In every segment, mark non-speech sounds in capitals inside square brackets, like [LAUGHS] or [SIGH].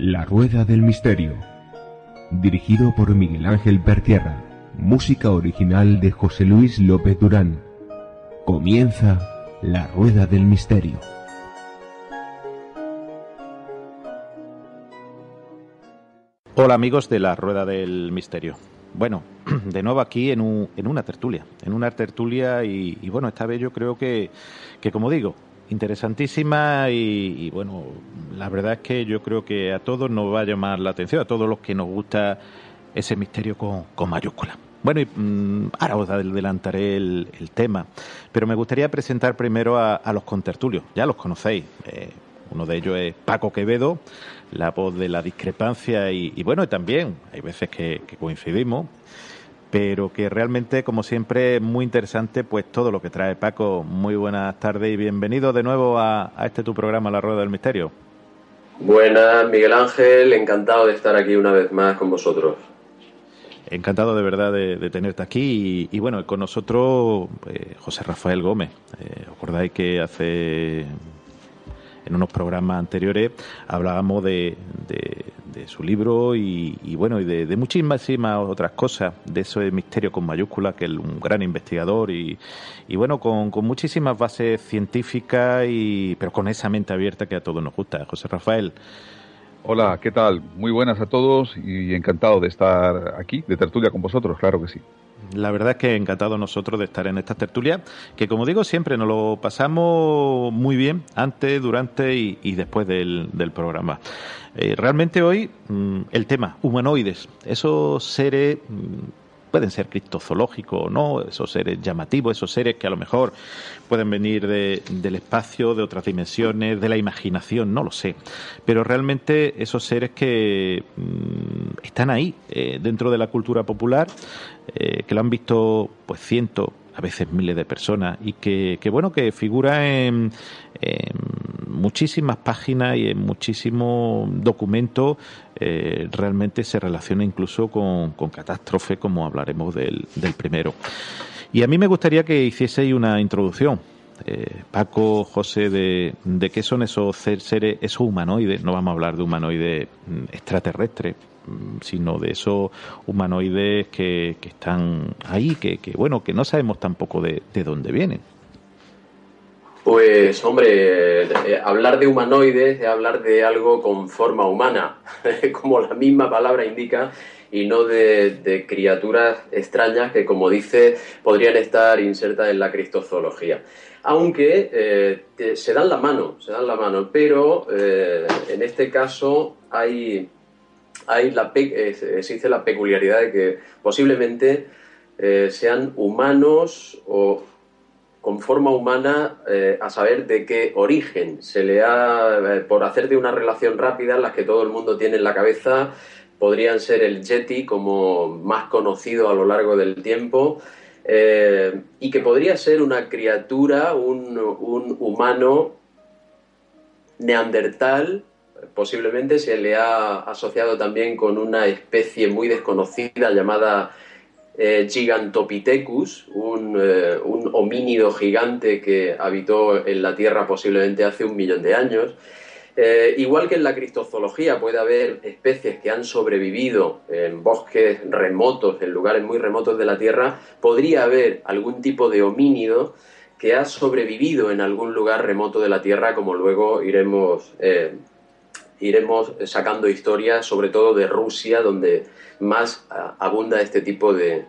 La Rueda del Misterio. Dirigido por Miguel Ángel Pertierra. Música original de José Luis López Durán. Comienza La Rueda del Misterio. Hola amigos de La Rueda del Misterio. Bueno, [CLEARS THROAT] de nuevo aquí en, una tertulia, en una tertulia y, bueno, esta vez yo creo que, que como digo, interesantísima y, bueno, la verdad es que yo creo que a todos nos va a llamar la atención, a todos los que nos gusta ese misterio con, con mayúscula. Bueno, y, mm, ahora os adelantaré el, el, tema, pero me gustaría presentar primero a, los contertulios, ya los conocéis. Eh, uno de ellos es Paco Quevedo, la voz de la discrepancia y, y bueno, también hay veces que, que coincidimos pero que realmente, como siempre, muy interesante, pues todo lo que trae Paco. Muy buenas tardes y bienvenido de nuevo a, este tu programa, La Rueda del Misterio. Buenas, Miguel Ángel, encantado de estar aquí una vez más con vosotros. Encantado de verdad de, tenerte aquí y, bueno, con nosotros eh, José Rafael Gómez. Eh, ¿Acordáis que hace unos programas anteriores hablábamos de, de, su libro y, bueno, y de, muchísimas otras cosas, de ese misterio con mayúsculas, que es un gran investigador y, y bueno, con, con, muchísimas bases científicas, y, pero con esa mente abierta que a todos nos gusta. José Rafael. Hola, ¿qué tal? Muy buenas a todos y encantado de estar aquí, de tertulia con vosotros, claro que sí. La verdad es que encantado nosotros de estar en esta tertulia, que como digo siempre nos lo pasamos muy bien antes, durante y, después del, programa. Eh, realmente hoy mm, el tema, humanoides, esos seres mm, pueden ser criptozoológicos o no, esos seres llamativos, esos seres que a lo mejor pueden venir del espacio, de otras dimensiones, de la imaginación, no lo sé. Pero realmente esos seres que mm, están ahí, eh, dentro de la cultura popular, eh, que lo han visto pues cientos, a veces miles de personas y que, bueno que figura en, muchísimas páginas y en muchísimos documentos eh, realmente se relaciona incluso con, con catástrofe como hablaremos del, del, primero. Y a mí me gustaría que hicieseis una introducción. Eh, Paco, José, de, de qué son esos seres, esos humanoides, no vamos a hablar de humanoides mm, extraterrestres, Mm, sino de esos humanoides que, que están ahí, que, que, bueno, que no sabemos tampoco de, de dónde vienen. Pues hombre, eh, hablar de humanoides es hablar de algo con forma humana, [LAUGHS] como la misma palabra indica, y no de, criaturas extrañas que, como dice, podrían estar insertas en la cristozoología. Aunque eh, se dan la mano, se dan la mano, pero eh, en este caso hay hay la, existe la peculiaridad de que posiblemente sean humanos o con forma humana eh, a saber de qué origen. Se le ha, eh, por hacer de una relación rápida, las que todo el mundo tiene en la cabeza, podrían ser el Yeti como más conocido a lo largo del tiempo, y que podría ser una criatura, un, un humano neandertal posiblemente se le ha asociado también con una especie muy desconocida llamada eh, Gigantopithecus, un, eh, un, homínido gigante que habitó en la Tierra posiblemente hace un millón de años. Eh, igual que en la cristozoología puede haber especies que han sobrevivido en bosques remotos, en lugares muy remotos de la Tierra, podría haber algún tipo de homínido que ha sobrevivido en algún lugar remoto de la Tierra, como luego iremos iremos sacando historias, sobre todo de Rusia, donde más abunda este tipo de,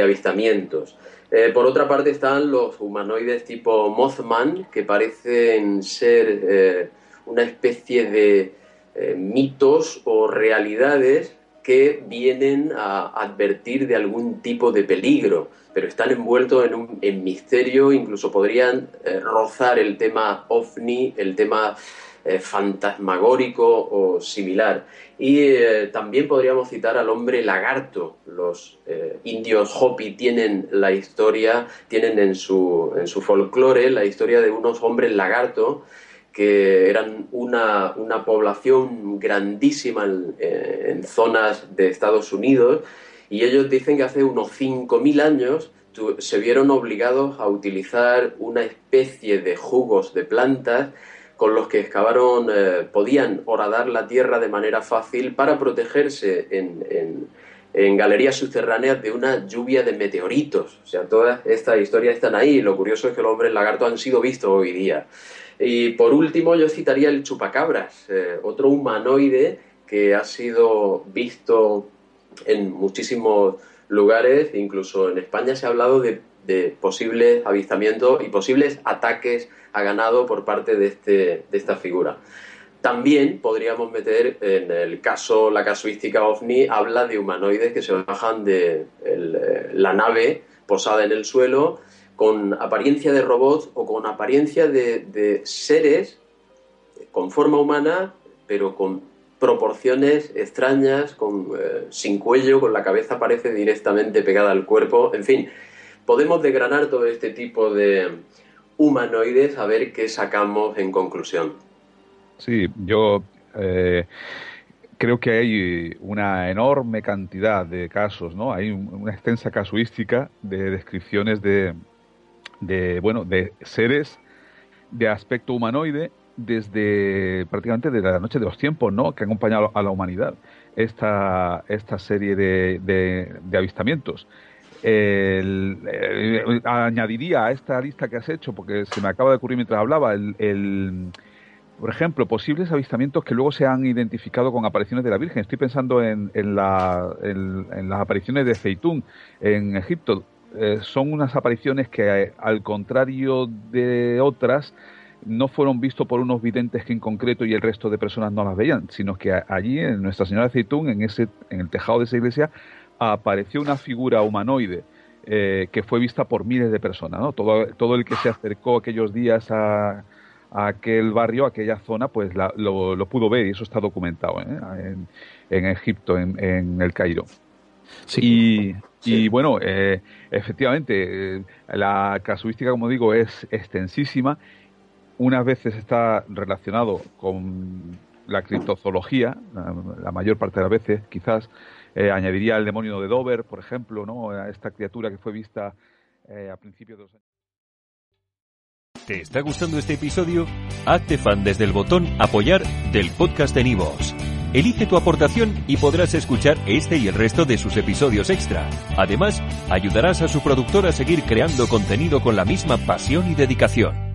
avistamientos. Eh, por otra parte están los humanoides tipo Mothman, que parecen ser eh, una especie de eh, mitos o realidades que vienen a advertir de algún tipo de peligro, pero están envueltos en un misterio, incluso podrían rozar el tema ovni, el tema eh, fantasmagórico o similar. Y eh, también podríamos citar al hombre lagarto. Los indios Hopi tienen la historia, tienen en su, en su folclore la historia de unos hombres lagarto que eran una, población grandísima en, zonas de Estados Unidos y ellos dicen que hace unos 5.000 años se vieron obligados a utilizar una especie de jugos de plantas con los que excavaron, eh, podían horadar la tierra de manera fácil para protegerse en, galerías subterráneas de una lluvia de meteoritos. O sea, todas estas historias están ahí lo curioso es que los hombres lagarto han sido vistos hoy día. Y por último yo citaría el chupacabras, eh, otro humanoide que ha sido visto en muchísimos lugares, incluso en España se ha hablado de, posibles avistamientos y posibles ataques a ganado por parte de, este, de esta figura. También podríamos meter en el caso, la casuística OVNI habla de humanoides que se bajan de eh, la nave posada en el suelo con apariencia de robots o con apariencia de, seres con forma humana, pero con proporciones extrañas, con, eh, sin cuello, con la cabeza parece directamente pegada al cuerpo. En fin, podemos desgranar todo este tipo de humanoides a ver qué sacamos en conclusión. Sí, yo eh, creo que hay una enorme cantidad de casos, ¿no? Hay una extensa casuística de descripciones de, de, bueno, de seres de aspecto humanoide desde prácticamente desde la noche de los tiempos, ¿no? Que han acompañado a la humanidad esta, esta serie de, de, avistamientos. añadiría a esta lista que has hecho, porque se me acaba de ocurrir mientras hablaba, el, por ejemplo, posibles avistamientos que luego se han identificado con apariciones de la Virgen. Estoy pensando en, en, la, en las apariciones de Zeitún en Egipto, eh, son unas apariciones que, al contrario de otras, no fueron vistos por unos videntes que en concreto y el resto de personas no las veían, sino que allí, en Nuestra Señora de en, ese, en el tejado de esa iglesia, apareció una figura humanoide eh, que fue vista por miles de personas. ¿no? Todo, todo el que se acercó aquellos días a, aquel barrio, a aquella zona, pues lo, pudo ver y eso está documentado en, Egipto, en, el Cairo. Sí. Y bueno, eh, efectivamente, eh, la casuística, como digo, es extensísima. Unas veces está relacionado con la criptozoología, la, mayor parte de las veces, quizás. Eh, añadiría el demonio de Dover, por ejemplo, ¿no? A esta criatura que fue vista a principios de los años. ¿Te está gustando este episodio? Hazte fan desde el botón Apoyar del podcast de Nivos. Elige tu aportación y podrás escuchar este y el resto de sus episodios extra. Además, ayudarás a su productor a seguir creando contenido con la misma pasión y dedicación.